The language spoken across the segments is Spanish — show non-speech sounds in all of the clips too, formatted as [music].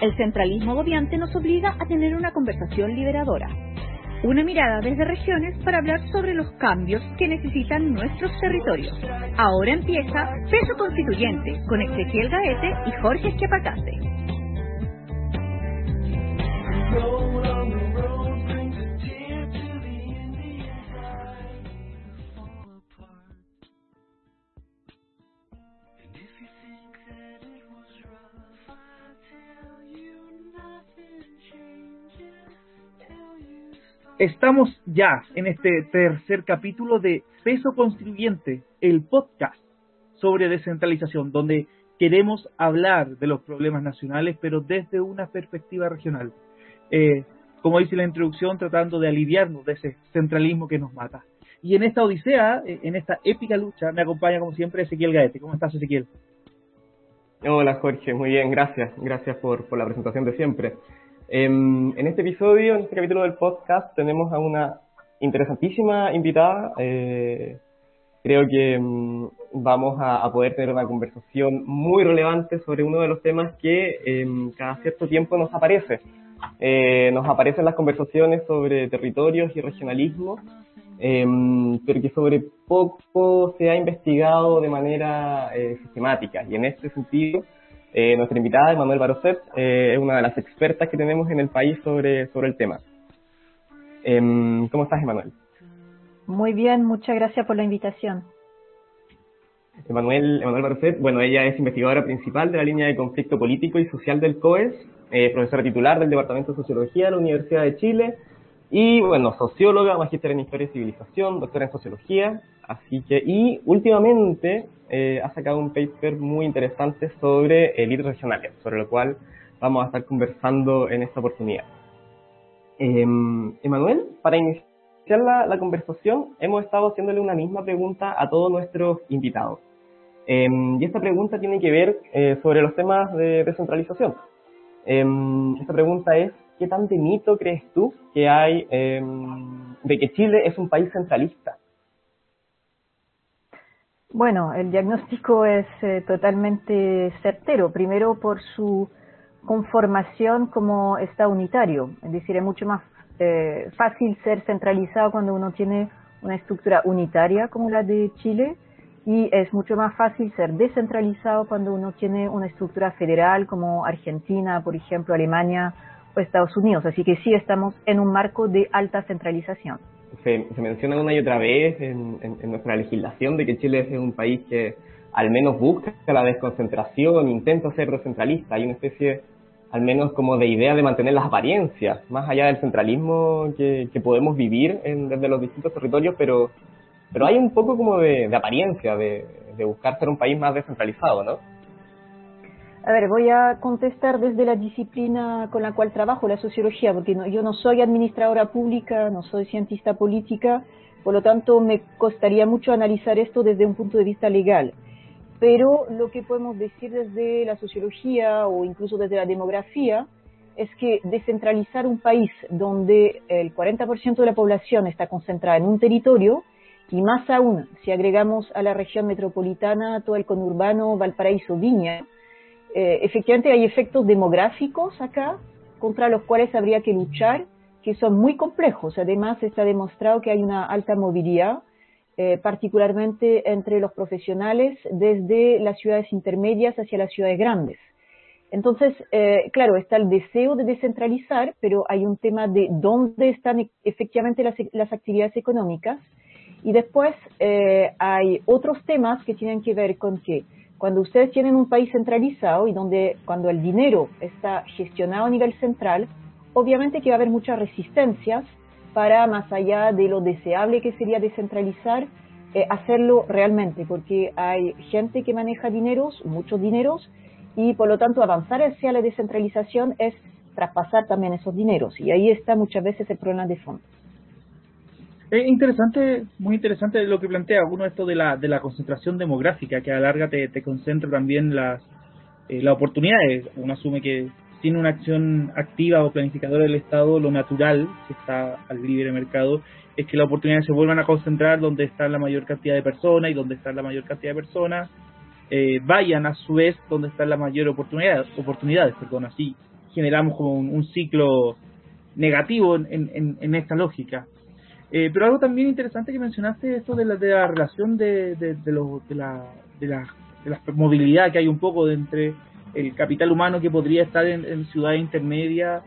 El centralismo agobiante nos obliga a tener una conversación liberadora. Una mirada desde regiones para hablar sobre los cambios que necesitan nuestros territorios. Ahora empieza Peso Constituyente con Ezequiel Gaete y Jorge Esquiapacase. Estamos ya en este tercer capítulo de Peso Constituyente, el podcast sobre descentralización, donde queremos hablar de los problemas nacionales, pero desde una perspectiva regional. Eh, como dice la introducción, tratando de aliviarnos de ese centralismo que nos mata. Y en esta odisea, eh, en esta épica lucha, me acompaña como siempre Ezequiel Gaete. ¿Cómo estás, Ezequiel? Hola, Jorge. Muy bien, gracias. Gracias por, por la presentación de siempre. Em, en este episodio, en este capítulo del podcast, tenemos a una interesantísima invitada. Eh, creo que em, vamos a, poder tener una conversación muy relevante sobre uno de los temas que em, cada cierto tiempo nos aparece. Eh, nos aparecen las conversaciones sobre territorios y regionalismo, pero que sobre poco se ha investigado de manera eh, sistemática. Y en este sentido, eh, nuestra invitada, Emanuel Barocet, eh, es una de las expertas que tenemos en el país sobre, sobre el tema. Em, ¿Cómo estás, Emanuel? Muy bien, muchas gracias por la invitación. Emanuel, Emanuel Barocet, bueno, ella es investigadora principal de la línea de conflicto político y social del COES, eh, profesora titular del Departamento de Sociología de la Universidad de Chile, y bueno, socióloga, magíster en Historia y Civilización, doctora en Sociología, así que, y últimamente eh, ha sacado un paper muy interesante sobre élites regionales, sobre lo cual vamos a estar conversando en esta oportunidad. Eh, Emanuel, para iniciar la, la, conversación, hemos estado haciéndole una misma pregunta a todos nuestros invitados. Em, y esta pregunta tiene que ver eh, sobre los temas de descentralización. Em, esta pregunta es, ¿qué tan de mito crees tú que hay em, de que Chile es un país centralista? Bueno, el diagnóstico es eh, totalmente certero, primero por su conformación como Estado unitario, es decir, es mucho más eh, fácil ser centralizado cuando uno tiene una estructura unitaria como la de Chile y es mucho más fácil ser descentralizado cuando uno tiene una estructura federal como Argentina, por ejemplo, Alemania Estados Unidos. Así que sí estamos en un marco de alta centralización. Se, menciona una y otra vez en, nuestra legislación de que Chile es un país que al menos busca la desconcentración, intenta ser descentralista. Hay una especie, al menos como de idea de mantener las apariencias, más allá del centralismo que, podemos vivir desde los distintos territorios, pero, pero hay un poco como de, apariencia, de buscar ser un país más descentralizado, ¿no? A ver, voy a contestar desde la disciplina con la cual trabajo, la sociología, porque yo no soy administradora pública, no soy cientista política, por lo tanto me costaría mucho analizar esto desde un punto de vista legal. Pero lo que podemos decir desde la sociología o incluso desde la demografía es que descentralizar un país donde el 40% de la población está concentrada en un territorio, y más aún si agregamos a la región metropolitana todo el conurbano Valparaíso-Viña, eh, efectivamente hay efectos demográficos acá contra los cuales habría que luchar, que son muy complejos. Además, está demostrado que hay una alta movilidad, eh, particularmente entre los profesionales, desde las ciudades intermedias hacia las ciudades grandes. Entonces, eh, claro, está el deseo de descentralizar, pero hay un tema de dónde están e-, efectivamente las, las actividades económicas. Y después hay otros temas que tienen que ver con que cuando ustedes tienen un país centralizado y donde cuando el dinero está gestionado a nivel central, obviamente que va a haber muchas resistencias para, más allá de lo deseable que sería descentralizar, eh, hacerlo realmente, porque hay gente que maneja dineros, muchos dineros, y por lo tanto avanzar hacia la descentralización es traspasar también esos dineros, y ahí está muchas veces el problema de fondo. Es interesante, muy interesante lo que plantea uno esto de la, de la concentración demográfica, que a la larga te, te concentra también las, eh, las oportunidades. Uno asume que sin una acción activa o planificadora del Estado, lo natural, si está al libre mercado, es que las oportunidades se vuelvan a concentrar donde está la mayor cantidad de personas y donde está la mayor cantidad de personas eh, vayan a su vez donde están las mayores oportunidades, oportunidades perdón, así generamos como un, ciclo negativo en, esta lógica. Eh, pero algo también interesante que mencionaste, esto de la, de la relación de, de, de, de, la, de, la, de la movilidad que hay un poco entre el capital humano que podría estar en, en ciudades intermedias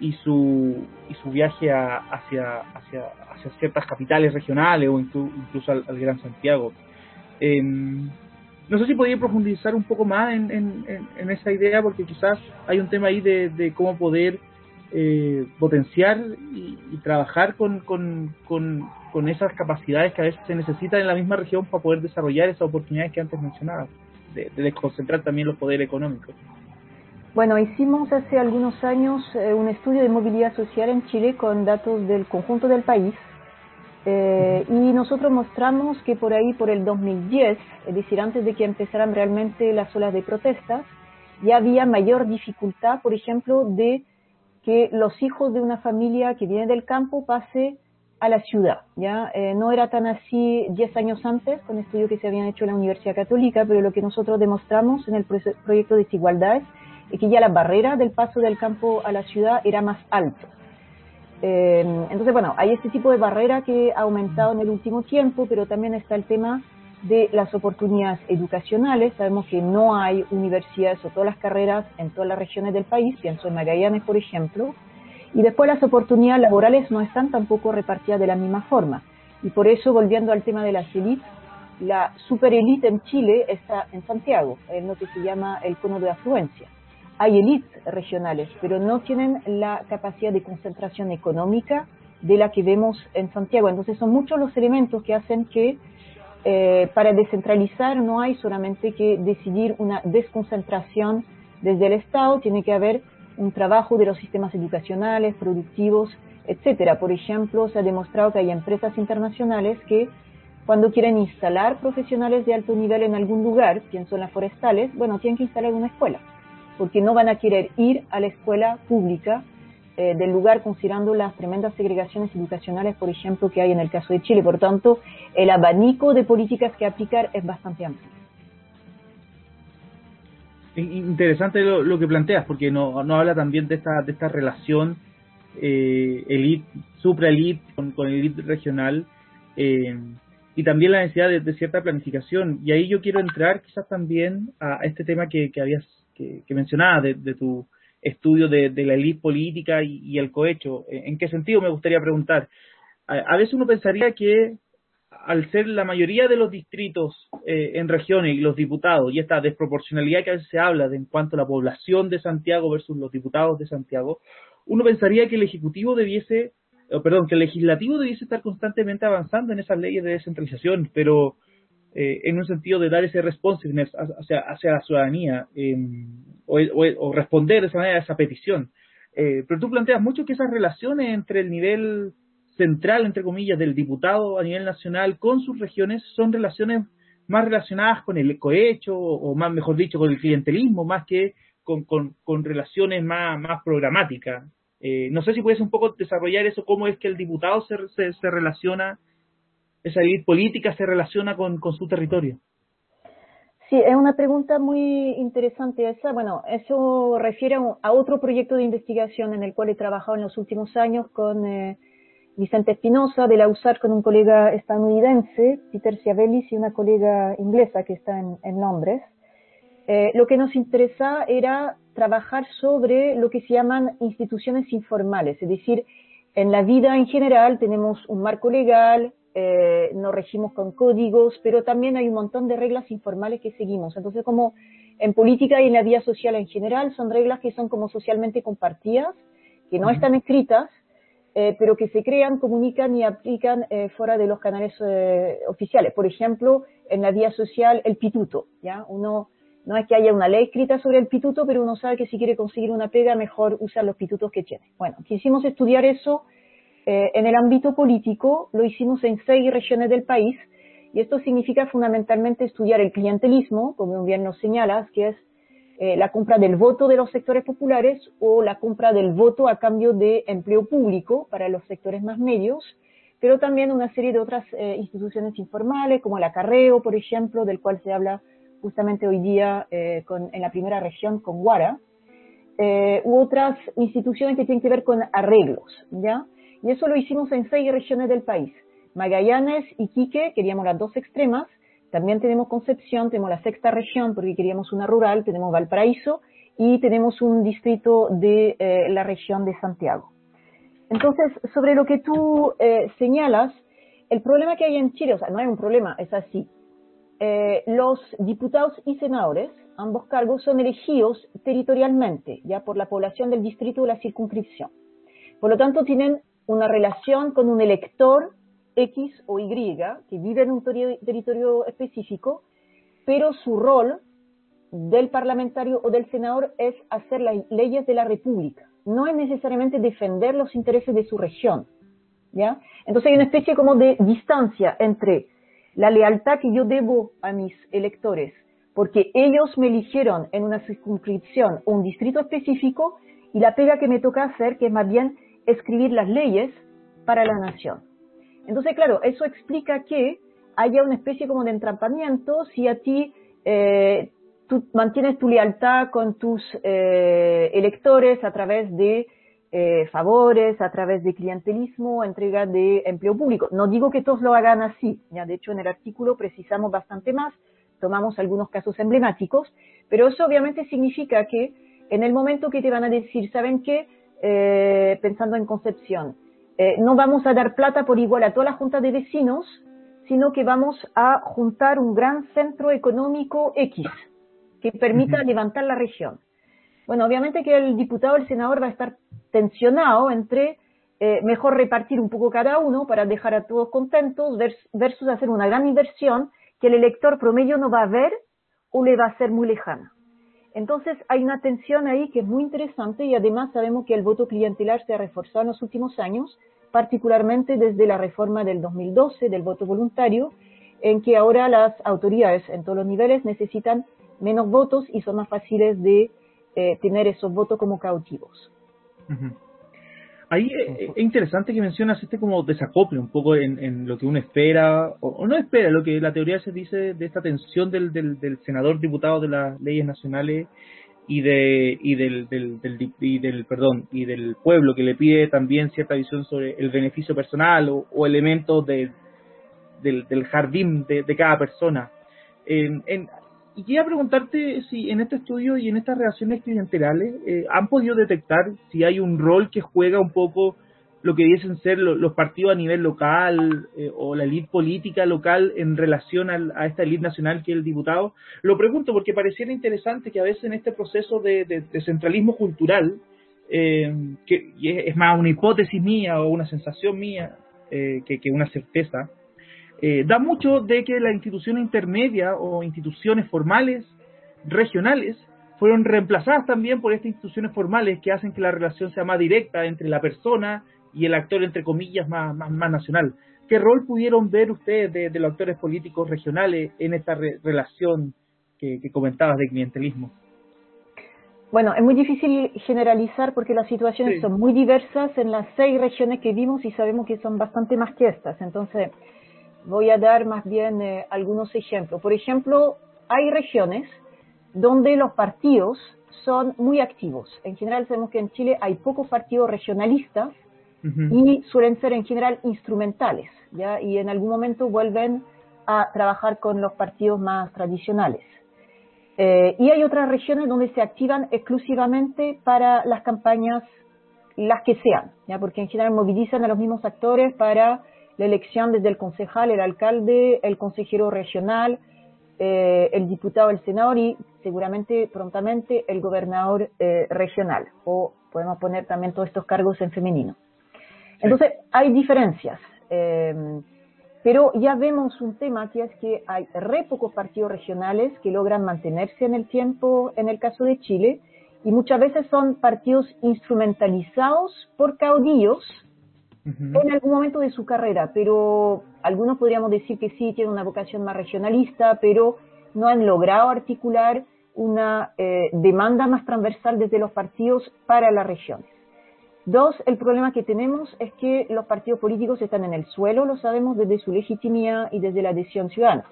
y su, y su viaje hacia, hacia, hacia ciertas capitales regionales o incluso, al, Gran Santiago. Em, no sé si podría profundizar un poco más en, en, esa idea, porque quizás hay un tema ahí de, cómo poder eh, potenciar y, trabajar con, con, con, esas capacidades que a veces se necesitan en la misma región para poder desarrollar esas oportunidades que antes mencionaba, de, de desconcentrar también los poderes económicos. Bueno, hicimos hace algunos años eh, un estudio de movilidad social en Chile con datos del conjunto del país eh, y nosotros mostramos que por ahí, por el 2010, es decir, antes de que empezaran realmente las olas de protestas, ya había mayor dificultad, por ejemplo, de que los hijos de una familia que viene del campo pase a la ciudad. ¿ya? Eh, no era tan así 10 años antes, con estudios que se habían hecho en la Universidad Católica, pero lo que nosotros demostramos en el proyecto de Desigualdades y que ya la barrera del paso del campo a la ciudad era más alto. Eh, entonces, bueno, hay este tipo de barrera que ha aumentado en el último tiempo, pero también está el tema de las oportunidades educacionales. Sabemos que no hay universidades o todas las carreras en todas las regiones del país, pienso en Magallanes, por ejemplo, y después las oportunidades laborales no están tampoco repartidas de la misma forma. Y por eso, volviendo al tema de las élites, la superélite en Chile está en Santiago, en lo que se llama el cono de afluencia hay élites regionales, pero no tienen la capacidad de concentración económica de la que vemos en Santiago. Entonces son muchos los elementos que hacen que eh, para descentralizar no hay solamente que decidir una desconcentración desde el Estado, tiene que haber un trabajo de los sistemas educacionales, productivos, etcétera. Por ejemplo, se ha demostrado que hay empresas internacionales que cuando quieren instalar profesionales de alto nivel en algún lugar, pienso en las forestales, bueno, tienen que instalar una escuela porque no van a querer ir a la escuela pública eh, del lugar considerando las tremendas segregaciones educacionales, por ejemplo, que hay en el caso de Chile. Por tanto, el abanico de políticas que aplicar es bastante amplio. Interesante lo, que planteas, porque no, no, habla también de esta, de esta relación eh, elite, supra-elite con, con elite regional, eh, y también la necesidad de, cierta planificación. Y ahí yo quiero entrar quizás también a, este tema que, que habías que, que mencionabas de, tu estudio de, la élite política y, el cohecho. ¿En qué sentido me gustaría preguntar? A, veces uno pensaría que al ser la mayoría de los distritos eh, en regiones y los diputados, y esta desproporcionalidad que a veces se habla de en cuanto a la población de Santiago versus los diputados de Santiago, uno pensaría que el Ejecutivo debiese, perdón, que el Legislativo debiese estar constantemente avanzando en esas leyes de descentralización, pero eh, en un sentido de dar ese responsiveness hacia, hacia la ciudadanía em, o, responder de esa manera a esa petición. Eh, pero tú planteas mucho que esas relaciones entre el nivel central, entre comillas, del diputado a nivel nacional con sus regiones son relaciones más relacionadas con el cohecho o, más, mejor dicho, con el clientelismo, más que con, con, relaciones más, más programáticas. Eh, no sé si puedes un poco desarrollar eso, cómo es que el diputado se, se relaciona esa élite política se relaciona con, su territorio? Sí, es una pregunta muy interesante esa. Bueno, eso refiere a otro proyecto de investigación en el cual he trabajado en los últimos años con eh, Vicente Espinosa de la USAR, con un colega estadounidense, Peter Ciavellis, y una colega inglesa que está en, Londres. Eh, lo que nos interesa era trabajar sobre lo que se llaman instituciones informales, es decir, en la vida en general tenemos un marco legal, eh, nos regimos con códigos, pero también hay un montón de reglas informales que seguimos. Entonces, como en política y en la vida social en general, son reglas que son como socialmente compartidas, que no están escritas, eh, pero que se crean, comunican y aplican eh, fuera de los canales eh, oficiales. Por ejemplo, en la vida social, el pituto, ¿ya? Uno, no es que haya una ley escrita sobre el pituto, pero uno sabe que si quiere conseguir una pega, mejor usar los pitutos que tiene. Bueno, quisimos estudiar eso eh, en el ámbito político lo hicimos en seis regiones del país y esto significa fundamentalmente estudiar el clientelismo, como bien nos señalas, que es eh, la compra del voto de los sectores populares o la compra del voto a cambio de empleo público para los sectores más medios, pero también una serie de otras eh, instituciones informales, como el acarreo, por ejemplo, del cual se habla justamente hoy día en la primera región con Guara, eh, u otras instituciones que tienen que ver con arreglos, ¿ya? Y eso lo hicimos en seis regiones del país. Magallanes, y Iquique, queríamos las dos extremas, también tenemos Concepción, tenemos la sexta región porque queríamos una rural, tenemos Valparaíso y tenemos un distrito de eh, la región de Santiago. Entonces, sobre lo que tú eh, señalas, el problema que hay en Chile, o sea, no hay un problema, es así. Eh, los diputados y senadores, ambos cargos, son elegidos territorialmente, ya por la población del distrito o la circunscripción. Por lo tanto, tienen una relación con un elector X o Y que vive en un territorio específico, pero su rol del parlamentario o del senador es hacer las leyes de la República. No es necesariamente defender los intereses de su región. ¿ya? Entonces hay una especie como de distancia entre la lealtad que yo debo a mis electores, porque ellos me eligieron en una circunscripción o un distrito específico, y la pega que me toca hacer, que es más bien escribir las leyes para la nación. Entonces, claro, eso explica que haya una especie como de entrampamiento si a ti eh, tú mantienes tu lealtad con tus eh, electores a través de eh, favores, a través de clientelismo, entrega de empleo público. No digo que todos lo hagan así, ya de hecho en el artículo precisamos bastante más, tomamos algunos casos emblemáticos, pero eso obviamente significa que en el momento que te van a decir, ¿saben qué? Eh, pensando en Concepción, no vamos a dar plata por igual a toda la junta de vecinos, sino que vamos a juntar un gran centro económico X, que permita levantar la región. Bueno, obviamente que el diputado el senador va a estar tensionado entre eh, mejor repartir un poco cada uno para dejar a todos contentos versus hacer una gran inversión que el elector promedio no va a ver o le va a ser muy lejana. Entonces hay una tensión ahí que es muy interesante y además sabemos que el voto clientelar se ha reforzado en los últimos años, particularmente desde la reforma del 2012 del voto voluntario, en que ahora las autoridades en todos los niveles necesitan menos votos y son más fáciles de eh, tener esos votos como cautivos. Ahí eh, es interesante que mencionas este como desacople un poco en, lo que uno espera, o, no espera, lo que la teoría se dice de esta tensión del, del, senador diputado de las leyes nacionales y de y del, del, y del perdón y del pueblo que le pide también cierta visión sobre el beneficio personal o, elementos de, del, del jardín de, de cada persona. En, en, y quería preguntarte si en este estudio y en estas relaciones clientelares eh, han podido detectar si hay un rol que juega un poco lo que dicen ser los partidos a nivel local eh, o la élite política local en relación a esta élite nacional que es el diputado. Lo pregunto porque pareciera interesante que a veces en este proceso de, centralismo cultural, eh, que es, más una hipótesis mía o una sensación mía que, que una certeza, eh, da mucho de que las instituciones intermedias o instituciones formales regionales fueron reemplazadas también por estas instituciones formales que hacen que la relación sea más directa entre la persona y el actor, entre comillas, más, más, nacional. ¿Qué rol pudieron ver ustedes de, los actores políticos regionales en esta relación que, comentabas de clientelismo? Bueno, es muy difícil generalizar porque las situaciones son muy diversas en las seis regiones que vimos y sabemos que son bastante más que estas. Entonces, voy a dar más bien eh, algunos ejemplos. Por ejemplo, hay regiones donde los partidos son muy activos. En general sabemos que en Chile hay pocos partidos regionalistas y suelen ser en general instrumentales, ¿ya? Y en algún momento vuelven a trabajar con los partidos más tradicionales. Eh, y hay otras regiones donde se activan exclusivamente para las campañas, las que sean, ¿ya? Porque en general movilizan a los mismos actores para la elección desde el concejal, el alcalde, el consejero regional, eh, el diputado, el senador y seguramente prontamente el gobernador eh, regional. O podemos poner también todos estos cargos en femenino. Entonces, hay diferencias. Eh, pero ya vemos un tema que es que hay re pocos partidos regionales que logran mantenerse en el tiempo en el caso de Chile y muchas veces son partidos instrumentalizados por caudillos en algún momento de su carrera, pero algunos podríamos decir que sí, tienen una vocación más regionalista, pero no han logrado articular una eh, demanda más transversal desde los partidos para las regiones. Dos, el problema que tenemos es que los partidos políticos están en el suelo, lo sabemos desde su legitimidad y desde la adhesión ciudadana.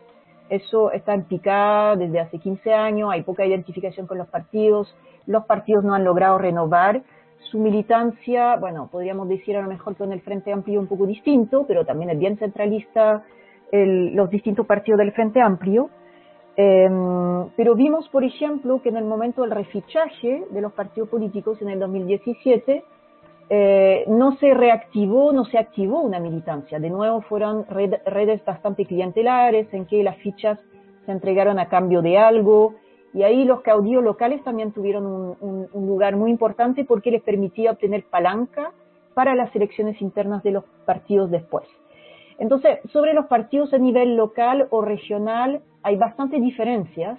Eso está en picada desde hace 15 años, hay poca identificación con los partidos, los partidos no han logrado renovar su militancia, bueno, podríamos decir a lo mejor con el Frente Amplio un poco distinto, pero también es bien centralista los distintos partidos del Frente Amplio. Em, pero vimos, por ejemplo, que en el momento del refichaje de los partidos políticos en el 2017, eh, no se reactivó, no se activó una militancia. De nuevo fueron redes bastante clientelares en que las fichas se entregaron a cambio de algo, y ahí los caudillos locales también tuvieron un, lugar muy importante porque les permitía obtener palanca para las elecciones internas de los partidos después. Entonces, sobre los partidos a nivel local o regional hay bastantes diferencias,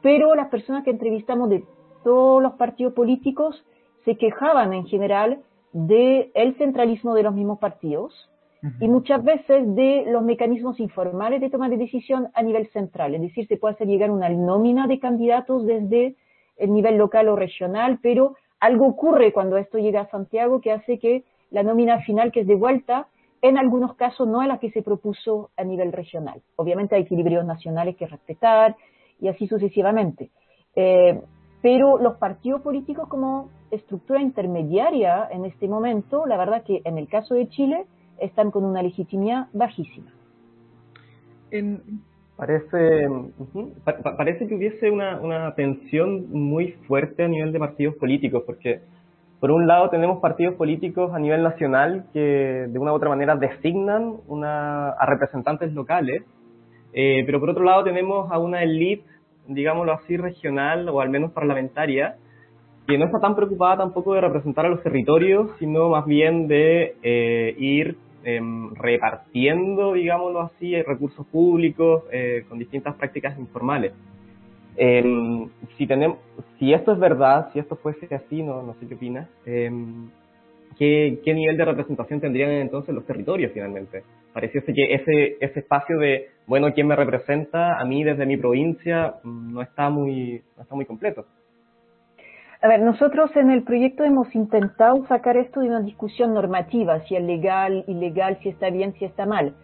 pero las personas que entrevistamos de todos los partidos políticos se quejaban en general del centralismo de los mismos partidos, y muchas veces de los mecanismos informales de toma de decisión a nivel central. Es decir, se puede hacer llegar una nómina de candidatos desde el nivel local o regional, pero algo ocurre cuando esto llega a Santiago que hace que la nómina final que es de vuelta, en algunos casos no es la que se propuso a nivel regional. Obviamente hay equilibrios nacionales que respetar y así sucesivamente. Eh, pero los partidos políticos como estructura intermediaria en este momento, la verdad que en el caso de Chile, están con una legitimidad bajísima. Parece, parece que hubiese una, una tensión muy fuerte a nivel de partidos políticos, porque por un lado tenemos partidos políticos a nivel nacional que de una u otra manera designan una, a representantes locales, eh, pero por otro lado tenemos a una élite, digámoslo así, regional o al menos parlamentaria, que no está tan preocupada tampoco de representar a los territorios, sino más bien de eh, ir em, repartiendo, digámoslo así, recursos públicos eh, con distintas prácticas informales. Em, si, tenemos, si esto es verdad, si esto fuese así, no, no sé qué opinas, em, ¿qué, ¿qué, nivel de representación tendrían entonces los territorios finalmente? Pareciese que ese, ese espacio de, bueno, ¿quién me representa? A mí desde mi provincia mm, no está muy, no está muy completo. A ver, nosotros en el proyecto hemos intentado sacar esto de una discusión normativa, si es legal, ilegal, si está bien, si está mal.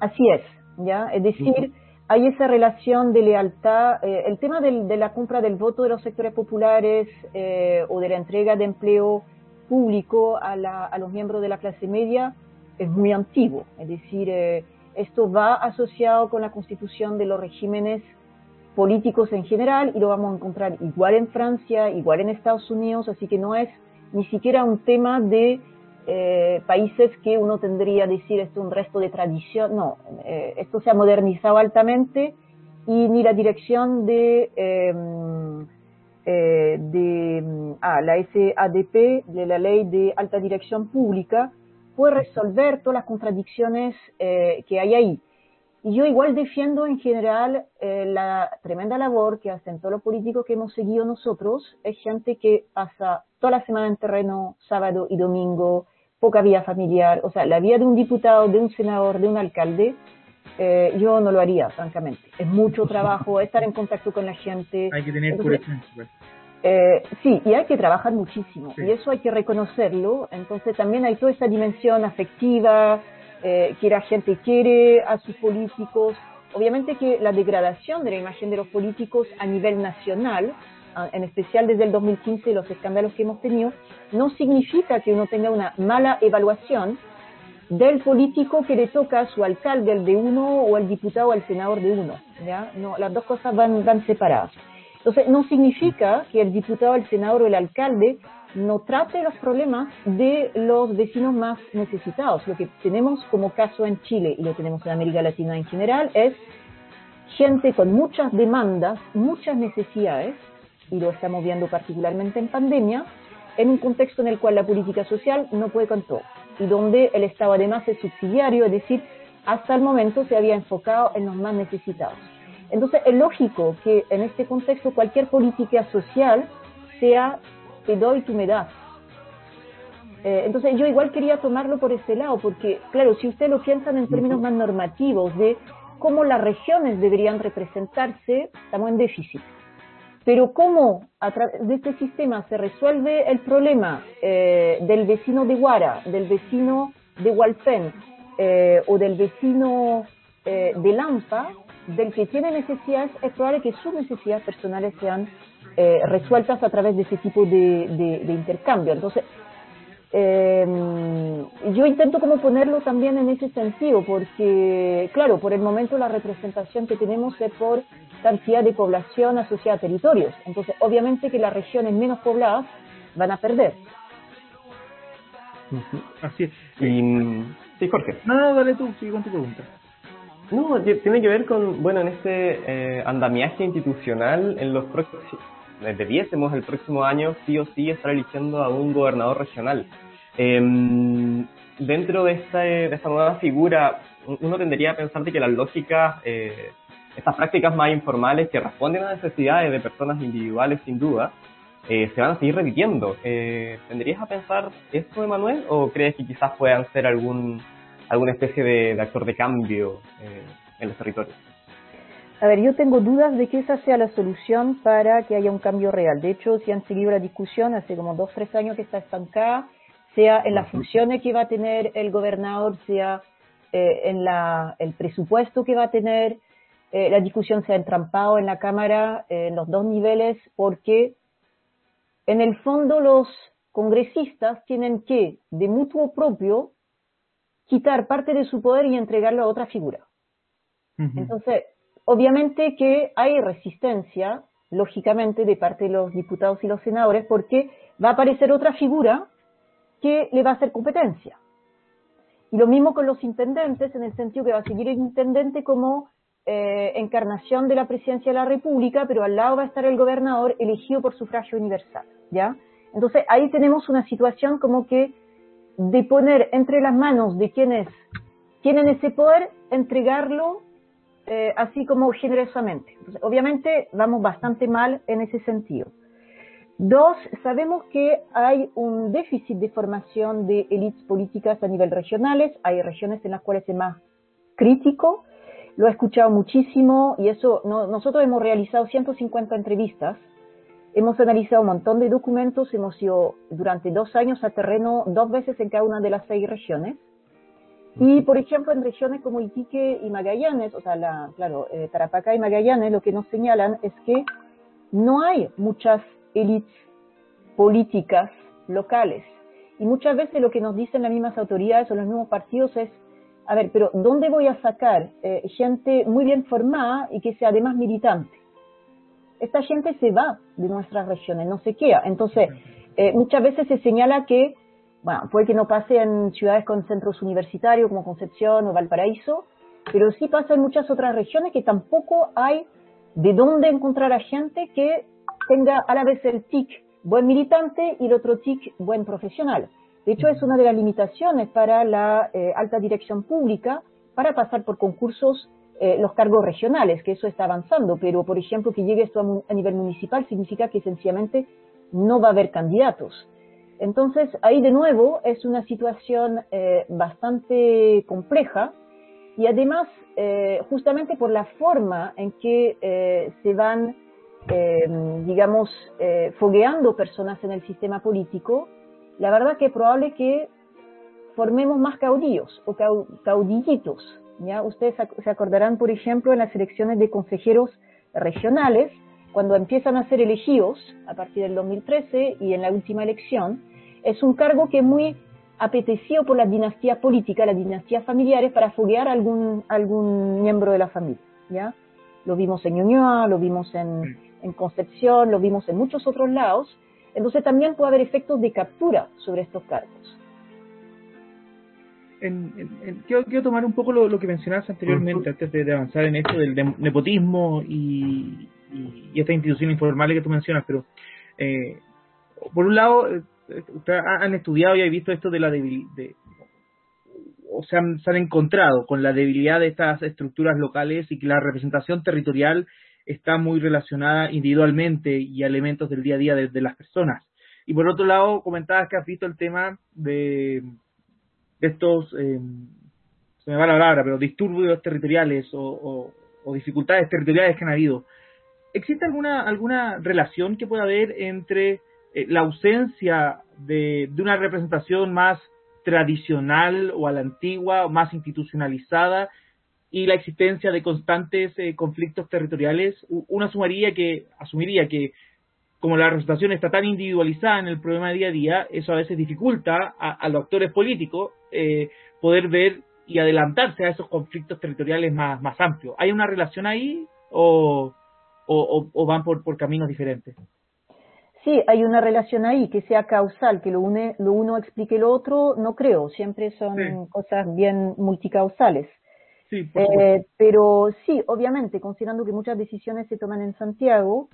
Así es, ¿ya? Es decir, hay esa relación de lealtad. Eh, el tema de la compra del voto de los sectores populares eh, o de la entrega de empleo público a, los miembros de la clase media es muy antiguo. Es decir, eh, esto va asociado con la constitución de los regímenes políticos en general y lo vamos a encontrar igual en Francia, igual en Estados Unidos, así que no es ni siquiera un tema de eh, países que uno tendría decir esto es un resto de tradición, no, eh, esto se ha modernizado altamente y ni la dirección de, em, eh, de ah, la SADP, de la Ley de Alta Dirección Pública, puede resolver todas las contradicciones que hay ahí. Y yo igual defiendo en general eh, la tremenda labor que hacen todos los políticos que hemos seguido nosotros. Es gente que pasa toda la semana en terreno, sábado y domingo, poca vida familiar. O sea, la vida de un diputado, de un senador, de un alcalde, eh, yo no lo haría, francamente. Es mucho trabajo, estar en contacto con la gente. Hay que tener pues. eh, sí, y hay que trabajar muchísimo. Y eso hay que reconocerlo. Entonces también hay toda esa dimensión afectiva, eh, que la gente quiere a sus políticos. Obviamente que la degradación de la imagen de los políticos a nivel nacional, en especial desde el 2015 los escándalos que hemos tenido, no significa que uno tenga una mala evaluación del político que le toca a su alcalde, al de uno, o al diputado, al senador de uno. ¿ya? No, las dos cosas van, van separadas. Entonces, no significa que el diputado, el senador o el alcalde no trate los problemas de los vecinos más necesitados. Lo que tenemos como caso en Chile y lo tenemos en América Latina en general es gente con muchas demandas, muchas necesidades, y lo estamos viendo particularmente en pandemia, en un contexto en el cual la política social no puede con todo y donde el Estado además es subsidiario, es decir, hasta el momento se había enfocado en los más necesitados. Entonces es lógico que en este contexto cualquier política social sea te doy, tú me das. Eh, entonces yo igual quería tomarlo por este lado, porque claro, si ustedes lo piensan en términos más normativos de cómo las regiones deberían representarse, estamos en déficit. Pero cómo a través de este sistema se resuelve el problema eh, del vecino de Guara, del vecino de Hualpén eh, o del vecino de Lampa, del que tiene necesidades, es probable que sus necesidades personales sean eh, resueltas a través de ese tipo de, de, intercambio. Entonces, eh, yo intento como ponerlo también en ese sentido, porque, claro, por el momento la representación que tenemos es por cantidad de población asociada a territorios. Entonces, obviamente que las regiones menos pobladas van a perder. Así es. Y, sí, Jorge. No, no, dale tú, sigue con tu pregunta. No, tiene que ver con, bueno, en este eh, andamiaje institucional, en los próximos, debiésemos el próximo año sí o sí estar eligiendo a un gobernador regional. Em, dentro de esta, de esta nueva figura, uno tendría a pensar de que las lógicas, eh, estas prácticas más informales que responden a necesidades de personas individuales sin duda, eh, se van a seguir repitiendo. Eh, ¿Tendrías a pensar esto, Emanuel, o crees que quizás puedan ser algún alguna especie de, actor de cambio eh, en los territorios? A ver, yo tengo dudas de que esa sea la solución para que haya un cambio real. De hecho, si han seguido la discusión hace como dos, tres años que está estancada, sea en las funciones que va a tener el gobernador, sea en la, el presupuesto que va a tener, la discusión se ha entrampado en la Cámara en los dos niveles porque en el fondo los congresistas tienen que, de mutuo propio, quitar parte de su poder y entregarlo a otra figura. Entonces, obviamente que hay resistencia, lógicamente, de parte de los diputados y los senadores, porque va a aparecer otra figura que le va a hacer competencia. Y lo mismo con los intendentes, en el sentido que va a seguir el intendente como eh, encarnación de la presidencia de la República, pero al lado va a estar el gobernador elegido por sufragio universal, ¿ya? Entonces ahí tenemos una situación como que de poner entre las manos de quienes tienen ese poder, entregarlo eh, así como generosamente. Obviamente vamos bastante mal en ese sentido. Dos, sabemos que hay un déficit de formación de élites políticas a nivel regionales, hay regiones en las cuales es más crítico, lo he escuchado muchísimo y eso, nosotros hemos realizado 150 entrevistas, hemos analizado un montón de documentos, hemos ido durante dos años a terreno dos veces en cada una de las seis regiones. Y, por ejemplo, en regiones como Iquique y Magallanes, o sea, la, claro, eh, Tarapacá y Magallanes, lo que nos señalan es que no hay muchas élites políticas locales. Y muchas veces lo que nos dicen las mismas autoridades o los mismos partidos es, a ver, pero ¿dónde voy a sacar eh, gente muy bien formada y que sea además militante? Esta gente se va de nuestras regiones, no se queda. Entonces, eh, muchas veces se señala que, bueno, puede que no pase en ciudades con centros universitarios como Concepción o Valparaíso, pero sí pasa en muchas otras regiones que tampoco hay de dónde encontrar a gente que tenga a la vez el TIC buen militante y el otro TIC buen profesional. De hecho, es una de las limitaciones para la eh, alta dirección pública para pasar por concursos eh, los cargos regionales, que eso está avanzando, pero por ejemplo que llegue esto a, nivel municipal significa que sencillamente no va a haber candidatos. Entonces, ahí de nuevo es una situación eh, bastante compleja y además, justamente por la forma en que se van, digamos, fogueando personas en el sistema político, la verdad que es probable que formemos más caudillos o caudillitos. ¿ya? Ustedes se acordarán, por ejemplo, en las elecciones de consejeros regionales, cuando empiezan a ser elegidos a partir del 2013 y en la última elección, es un cargo que es muy apetecido por las dinastías políticas, las dinastías familiares, para foguear a algún, algún miembro de la familia. ¿ya? Lo vimos en Ñuñoa, lo vimos en, en Concepción, lo vimos en muchos otros lados, entonces también puede haber efectos de captura sobre estos cargos. quiero, tomar un poco lo, que mencionabas anteriormente, antes de, avanzar en esto del nepotismo y, esta institución informal que tú mencionas, pero eh, por un lado, eh, ustedes han estudiado y han visto esto de la debilidad, o se han, se han encontrado con la debilidad de estas estructuras locales y que la representación territorial está muy relacionada individualmente y a elementos del día a día de, las personas. Y por otro lado, comentabas que has visto el tema de, estos, eh, se me va la palabra, pero disturbios territoriales o, dificultades territoriales que han habido. ¿Existe alguna, alguna relación que pueda haber entre eh, la ausencia de, de una representación más tradicional o a la antigua, o más institucionalizada, y la existencia de constantes conflictos territoriales, uno asumiría que, asumiría que como la representación está tan individualizada en el problema de día a día, eso a veces dificulta a, los actores políticos eh, poder ver y adelantarse a esos conflictos territoriales más, más amplios. ¿Hay una relación ahí o, o, van por, por, caminos diferentes? Sí, hay una relación ahí que sea causal, que lo, une, lo uno explique lo otro, no creo, siempre son cosas bien multicausales. Sí, eh, pero sí, obviamente, considerando que muchas decisiones se toman en Santiago,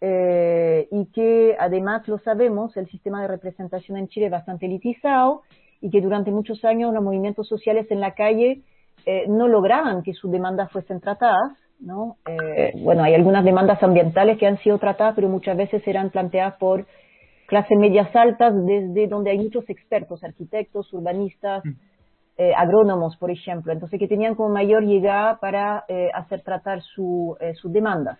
eh, y que además lo sabemos, el sistema de representación en Chile es bastante elitizado y que durante muchos años los movimientos sociales en la calle eh, no lograban que sus demandas fuesen tratadas. ¿No? Eh, bueno, hay algunas demandas ambientales que han sido tratadas, pero muchas veces eran planteadas por clases medias altas, desde donde hay muchos expertos, arquitectos, urbanistas, mm. agrónomos, por ejemplo, entonces que tenían como mayor llegada para hacer tratar sus demandas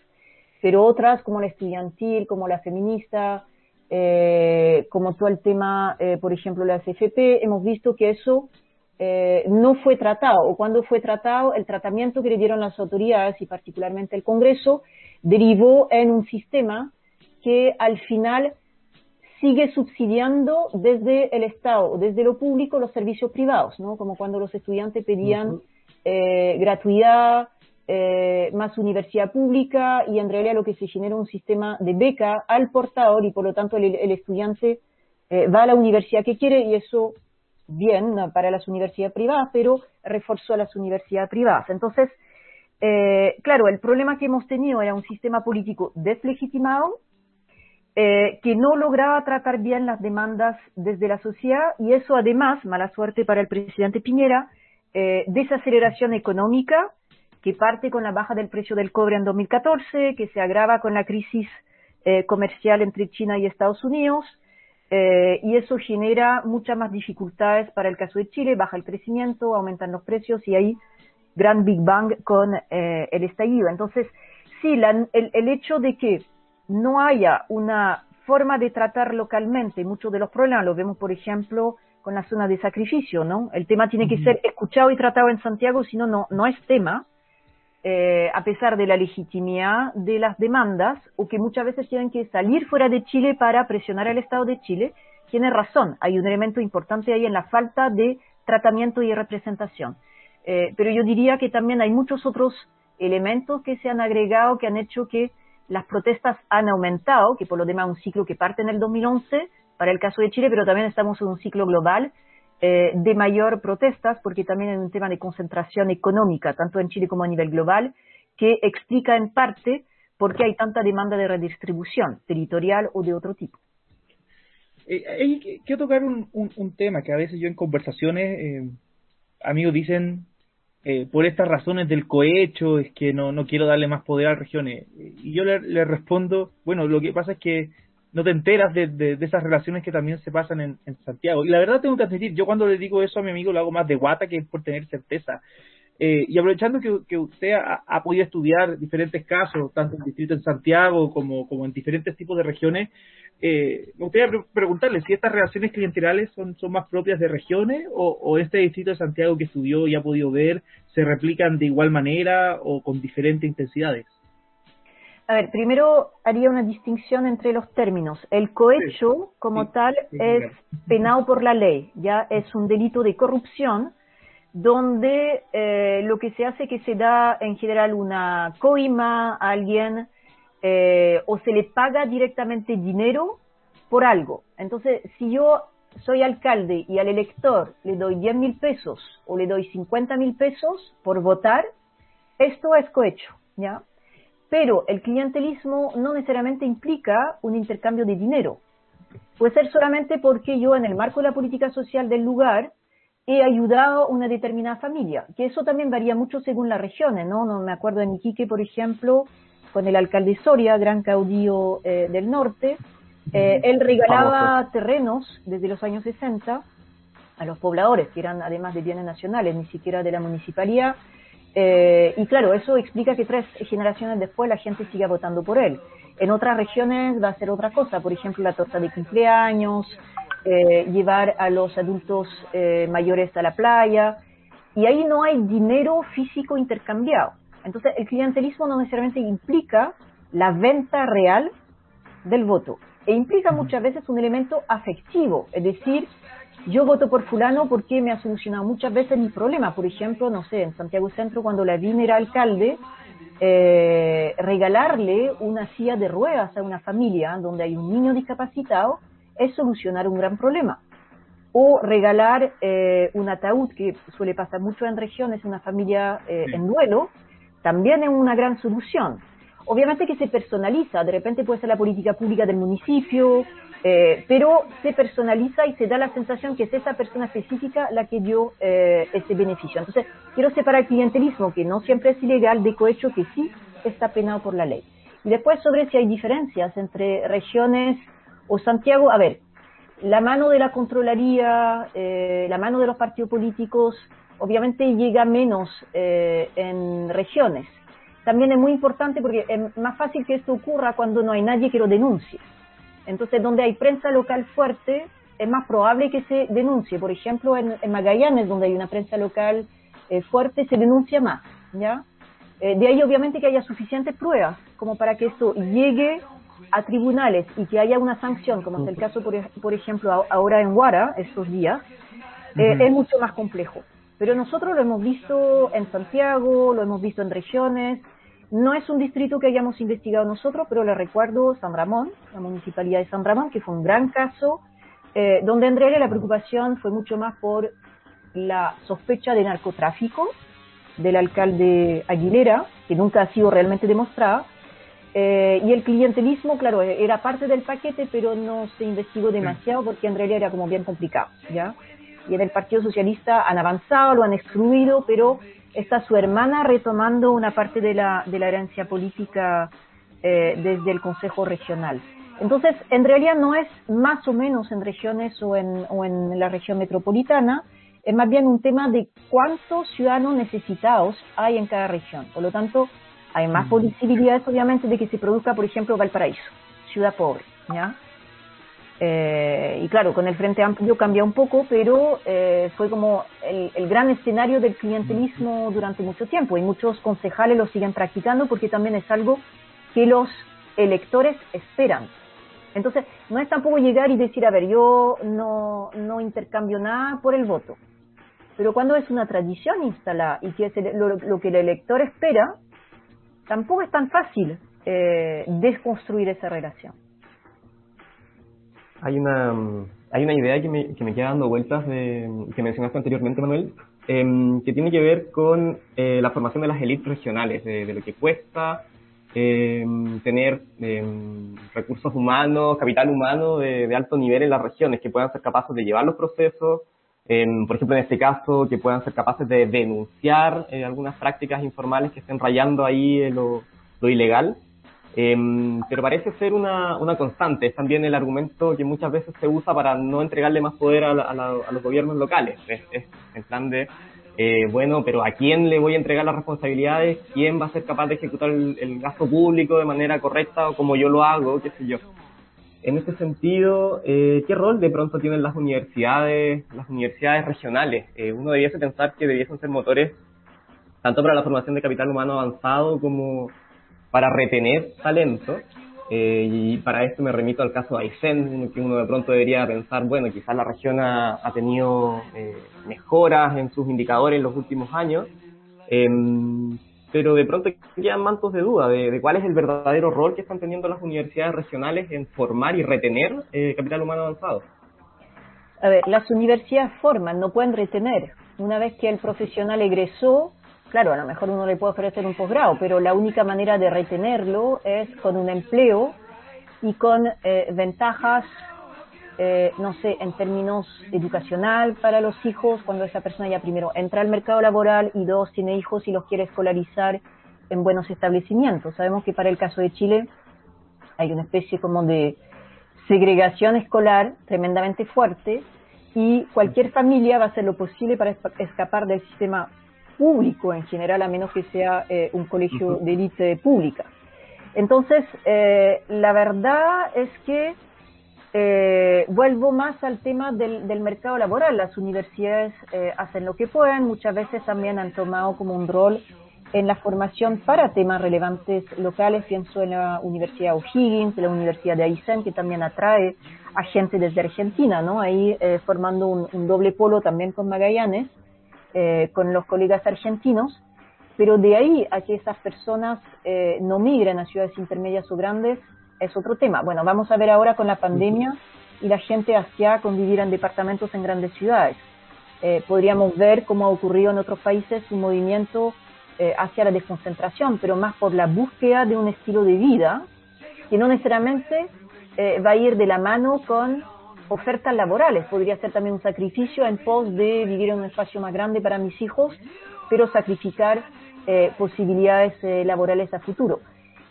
pero otras como la estudiantil, como la feminista, eh, como todo el tema, eh, por ejemplo, la CFP, hemos visto que eso eh, no fue tratado, o cuando fue tratado, el tratamiento que le dieron las autoridades y particularmente el Congreso derivó en un sistema que al final sigue subsidiando desde el Estado o desde lo público los servicios privados, ¿no? Como cuando los estudiantes pedían gratuidad, eh, más universidad pública y en realidad lo que se genera un sistema de beca al portador y por lo tanto el, estudiante eh, va a la universidad que quiere y eso bien para las universidades privadas, pero reforzó a las universidades privadas. Entonces, eh, claro, el problema que hemos tenido era un sistema político deslegitimado que no lograba tratar bien las demandas desde la sociedad y eso además, mala suerte para el presidente Piñera, desaceleración económica, que parte con la baja del precio del cobre en 2014, que se agrava con la crisis eh, comercial entre China y Estados Unidos, eh, y eso genera muchas más dificultades para el caso de Chile, baja el crecimiento, aumentan los precios y ahí gran Big Bang con eh, el estallido. Entonces, sí, el, el hecho de que no haya una forma de tratar localmente muchos de los problemas, lo vemos, por ejemplo, con la zona de sacrificio, ¿no? El tema tiene que ser escuchado y tratado en Santiago, si no, no es tema. Eh, a pesar de la legitimidad de las demandas, o que muchas veces tienen que salir fuera de Chile para presionar al Estado de Chile, tiene razón. Hay un elemento importante ahí en la falta de tratamiento y representación. Eh, pero yo diría que también hay muchos otros elementos que se han agregado que han hecho que las protestas han aumentado, que por lo demás un ciclo que parte en el 2011 para el caso de Chile, pero también estamos en un ciclo global eh, de mayor protestas, porque también hay un tema de concentración económica, tanto en Chile como a nivel global, que explica en parte por qué hay tanta demanda de redistribución territorial o de otro tipo. Eh, quiero tocar un, un, tema que a veces yo en conversaciones, eh, amigos dicen, eh, por estas razones del cohecho, es que no, no quiero darle más poder a las regiones. Y yo le, le respondo, bueno, lo que pasa es que no te enteras de, de, esas relaciones que también se pasan en, Santiago. Y la verdad tengo que admitir, yo cuando le digo eso a mi amigo lo hago más de guata que por tener certeza. Eh, y aprovechando que, que usted ha, podido estudiar diferentes casos, tanto en distrito en Santiago como, como en diferentes tipos de regiones, eh, me gustaría preguntarle si estas relaciones clientelares son, son más propias de regiones o, o este distrito de Santiago que estudió y ha podido ver se replican de igual manera o con diferentes intensidades. A ver, primero haría una distinción entre los términos. El cohecho, como tal, es penado por la ley, ya es un delito de corrupción, donde eh, lo que se hace es que se da en general una coima a alguien eh, o se le paga directamente dinero por algo. Entonces, si yo soy alcalde y al elector le doy 10 mil pesos o le doy 50 mil pesos por votar, esto es cohecho, ¿ya? Pero el clientelismo no necesariamente implica un intercambio de dinero. Puede ser solamente porque yo en el marco de la política social del lugar he ayudado a una determinada familia, que eso también varía mucho según las regiones, ¿no? no me acuerdo en Iquique, por ejemplo, con el alcalde Soria, gran caudillo eh, del norte, eh, él regalaba terrenos desde los años 60 a los pobladores, que eran además de bienes nacionales, ni siquiera de la municipalidad, eh, y claro, eso explica que tres generaciones después la gente siga votando por él. En otras regiones va a ser otra cosa, por ejemplo, la torta de cumpleaños, eh, llevar a los adultos eh, mayores a la playa. y ahí no hay dinero físico intercambiado. Entonces, el clientelismo no necesariamente implica la venta real del voto, e implica muchas veces un elemento afectivo, es decir, yo voto por fulano porque me ha solucionado muchas veces mi problema. Por ejemplo, no sé, en Santiago Centro, cuando la vine era alcalde, eh, regalarle una silla de ruedas a una familia donde hay un niño discapacitado es solucionar un gran problema. O regalar eh, un ataúd, que suele pasar mucho en regiones, una familia eh, en duelo, también es una gran solución. Obviamente que se personaliza, de repente puede ser la política pública del municipio, eh, pero se personaliza y se da la sensación que es esa persona específica la que dio eh, ese beneficio. Entonces, quiero separar el clientelismo, que no siempre es ilegal, de cohecho que sí está penado por la ley. Y después sobre si hay diferencias entre regiones o Santiago, a ver, la mano de la Contraloría, eh, la mano de los partidos políticos, obviamente llega menos eh, en regiones. También es muy importante porque es más fácil que esto ocurra cuando no hay nadie que lo denuncie. Entonces, donde hay prensa local fuerte, es más probable que se denuncie. Por ejemplo, en, Magallanes, donde hay una prensa local eh, fuerte, se denuncia más, ¿ya? Eh, de ahí, obviamente, que haya suficientes pruebas como para que esto llegue a tribunales y que haya una sanción, como es el caso, por, ejemplo, ahora en Guara, estos días, eh, es mucho más complejo. Pero nosotros lo hemos visto en Santiago, lo hemos visto en regiones, no es un distrito que hayamos investigado nosotros, pero le recuerdo San Ramón, la municipalidad de San Ramón, que fue un gran caso, eh, donde en realidad la preocupación fue mucho más por la sospecha de narcotráfico del alcalde Aguilera, que nunca ha sido realmente demostrada, eh, y el clientelismo, claro, era parte del paquete, pero no se investigó demasiado porque en realidad era como bien complicado, ¿ya? Y en el Partido Socialista han avanzado, lo han excluido, pero está su hermana retomando una parte de la, de la herencia política eh, desde el Consejo Regional. Entonces, en realidad no es más o menos en regiones o en, o en la región metropolitana, es más bien un tema de cuántos ciudadanos necesitados hay en cada región. Por lo tanto, hay más posibilidades, obviamente, de que se produzca, por ejemplo, Valparaíso, ciudad pobre, ¿ya? Eh, y claro, con el Frente Amplio cambia un poco, pero eh, fue como el, gran escenario del clientelismo durante mucho tiempo y muchos concejales lo siguen practicando porque también es algo que los electores esperan. Entonces, no es tampoco llegar y decir, a ver, yo no, no intercambio nada por el voto. Pero cuando es una tradición instalada y que es lo, que el elector espera, tampoco es tan fácil eh, desconstruir esa relación hay una, hay una idea que me, que me queda dando vueltas de, que mencionaste anteriormente, Manuel, em, que tiene que ver con eh, la formación de las élites regionales, de, lo que cuesta em, tener em, recursos humanos, capital humano de, alto nivel en las regiones, que puedan ser capaces de llevar los procesos, por ejemplo, en este caso, que puedan ser capaces de denunciar eh, algunas prácticas informales que estén rayando ahí eh, lo, lo ilegal Em, pero parece ser una, una constante. Es también el argumento que muchas veces se usa para no entregarle más poder a, los gobiernos locales. Es, es el plan de, eh, bueno, pero ¿a quién le voy a entregar las responsabilidades? ¿Quién va a ser capaz de ejecutar el, gasto público de manera correcta o como yo lo hago? ¿Qué sé yo? En ese sentido, eh, ¿qué rol de pronto tienen las universidades, las universidades regionales? Eh, uno debiese pensar que debiesen ser motores tanto para la formación de capital humano avanzado como para retener talento. Eh, y para esto me remito al caso de Aysén, que uno de pronto debería pensar, bueno, quizás la región ha, tenido eh, mejoras en sus indicadores en los últimos años, em, pero de pronto quedan mantos de duda de, cuál es el verdadero rol que están teniendo las universidades regionales en formar y retener eh, capital humano avanzado. A ver, las universidades forman, no pueden retener. Una vez que el profesional egresó, Claro, a lo mejor uno le puede ofrecer un posgrado, pero la única manera de retenerlo es con un empleo y con eh, ventajas, eh, no sé, en términos educacional para los hijos, cuando esa persona ya primero entra al mercado laboral y dos, tiene hijos y los quiere escolarizar en buenos establecimientos. Sabemos que para el caso de Chile hay una especie como de segregación escolar tremendamente fuerte y cualquier familia va a hacer lo posible para escapar del sistema público en general, a menos que sea eh, un colegio de élite pública. Entonces, eh, la verdad es que eh, vuelvo más al tema del, del mercado laboral. Las universidades eh, hacen lo que pueden, muchas veces también han tomado como un rol en la formación para temas relevantes locales. Pienso en la Universidad O'Higgins, la Universidad de Aysén, que también atrae a gente desde Argentina, ¿no? Ahí eh, formando un, un, doble polo también con Magallanes, eh, con los colegas argentinos. Pero de ahí a que esas personas eh, no migren a ciudades intermedias o grandes es otro tema. Bueno, vamos a ver ahora con la pandemia y la gente hacia convivir en departamentos en grandes ciudades. Eh, podríamos ver cómo ha ocurrido en otros países un movimiento eh, hacia la desconcentración, pero más por la búsqueda de un estilo de vida que no necesariamente eh, va a ir de la mano con ofertas laborales. Podría ser también un sacrificio en pos de vivir en un espacio más grande para mis hijos, pero sacrificar eh, posibilidades eh, laborales a futuro.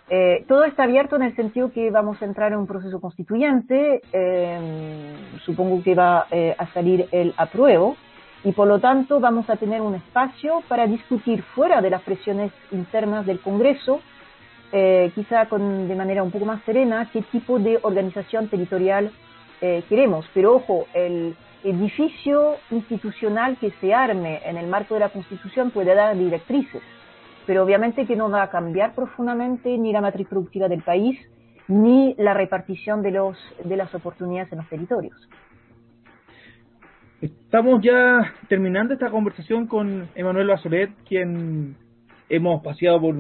Eh, todo está abierto en el sentido que vamos a entrar en un proceso constituyente, eh, supongo que va a salir el apruebo, y por lo tanto vamos a tener un espacio para discutir fuera de las presiones internas del Congreso, quizá con, de manera un poco más serena, qué tipo de organización territorial eh, queremos. Pero ojo, el edificio institucional que se arme en el marco de la Constitución puede dar directrices pero obviamente que no va a cambiar profundamente ni la matriz productiva del país ni la repartición de los de las oportunidades en los territorios. Estamos ya terminando esta conversación con Emanuel Basolet, quien hemos paseado por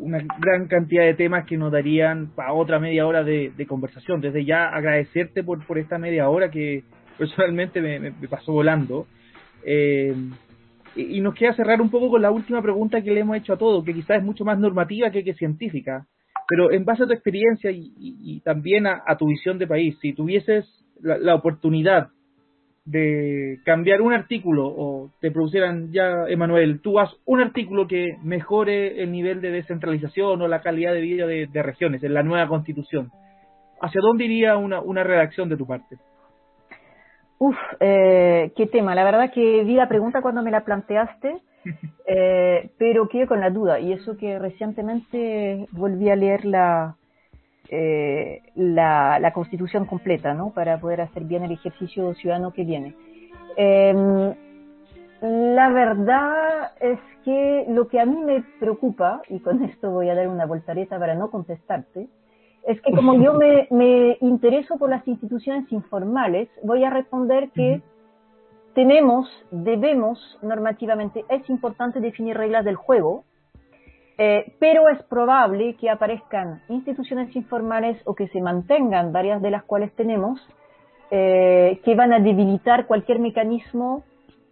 una gran cantidad de temas que nos darían para otra media hora de, conversación. Desde ya agradecerte por, por esta media hora que personalmente me, pasó volando. Eh, y nos queda cerrar un poco con la última pregunta que le hemos hecho a todos, que quizás es mucho más normativa que, científica, pero en base a tu experiencia y, y, y también a, a, tu visión de país, si tuvieses la, la, oportunidad de cambiar un artículo o te producieran ya, Emanuel, tú haz un artículo que mejore el nivel de descentralización o la calidad de vida de, de regiones en la nueva constitución, ¿hacia dónde iría una, una redacción de tu parte? Uf, eh, qué tema. La verdad que vi la pregunta cuando me la planteaste, [laughs] eh, pero quedé con la duda. Y eso que recientemente volví a leer la, eh, la, la, Constitución completa, ¿no? Para poder hacer bien el ejercicio ciudadano que viene. Eh, la verdad es que lo que a mí me preocupa, y con [laughs] esto voy a dar una voltareta para no contestarte, es que como yo me, [laughs] me intereso por las instituciones informales, voy a responder que tenemos, debemos normativamente, es importante definir reglas del juego, eh, pero es probable que aparezcan instituciones informales o que se mantengan varias de las cuales tenemos, eh, que van a debilitar cualquier mecanismo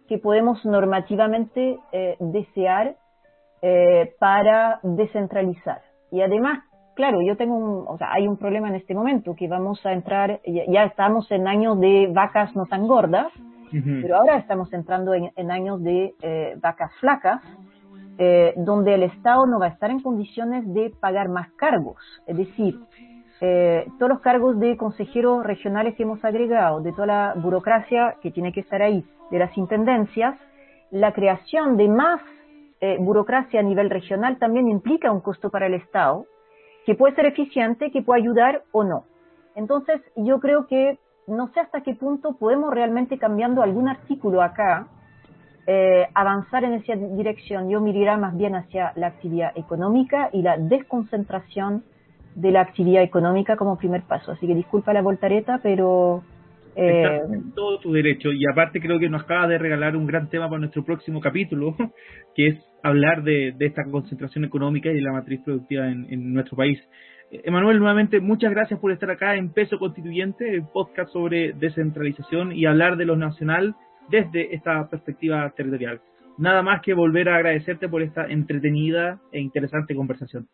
que podemos normativamente eh, desear para descentralizar. Y además claro, yo tengo un, o sea, hay un problema en este momento que vamos a entrar, ya, ya estamos en años de vacas no tan gordas, uh -huh. pero ahora estamos entrando en, en años de vacas flacas, eh, donde el Estado no va a estar en condiciones de pagar más cargos. Es decir, eh, todos los cargos de consejeros regionales que hemos agregado, de toda la burocracia que tiene que estar ahí, de las intendencias, la creación de más eh, burocracia a nivel regional también implica un costo para el Estado, que puede ser eficiente, que puede ayudar o no. Entonces, yo creo que no sé hasta qué punto podemos realmente cambiando algún artículo acá, eh, avanzar en esa dirección. Yo miraría más bien hacia la actividad económica y la desconcentración de la actividad económica como primer paso. Así que disculpa la voltareta, pero... Eh... En todo tu derecho y aparte creo que nos acaba de regalar un gran tema para nuestro próximo capítulo, [laughs] que es hablar de, de esta concentración económica y de la matriz productiva en, en nuestro país. Emanuel, nuevamente, muchas gracias por estar acá en Peso Constituyente, el podcast sobre descentralización y hablar de lo nacional desde esta perspectiva territorial. Nada más que volver a agradecerte por esta entretenida e interesante conversación.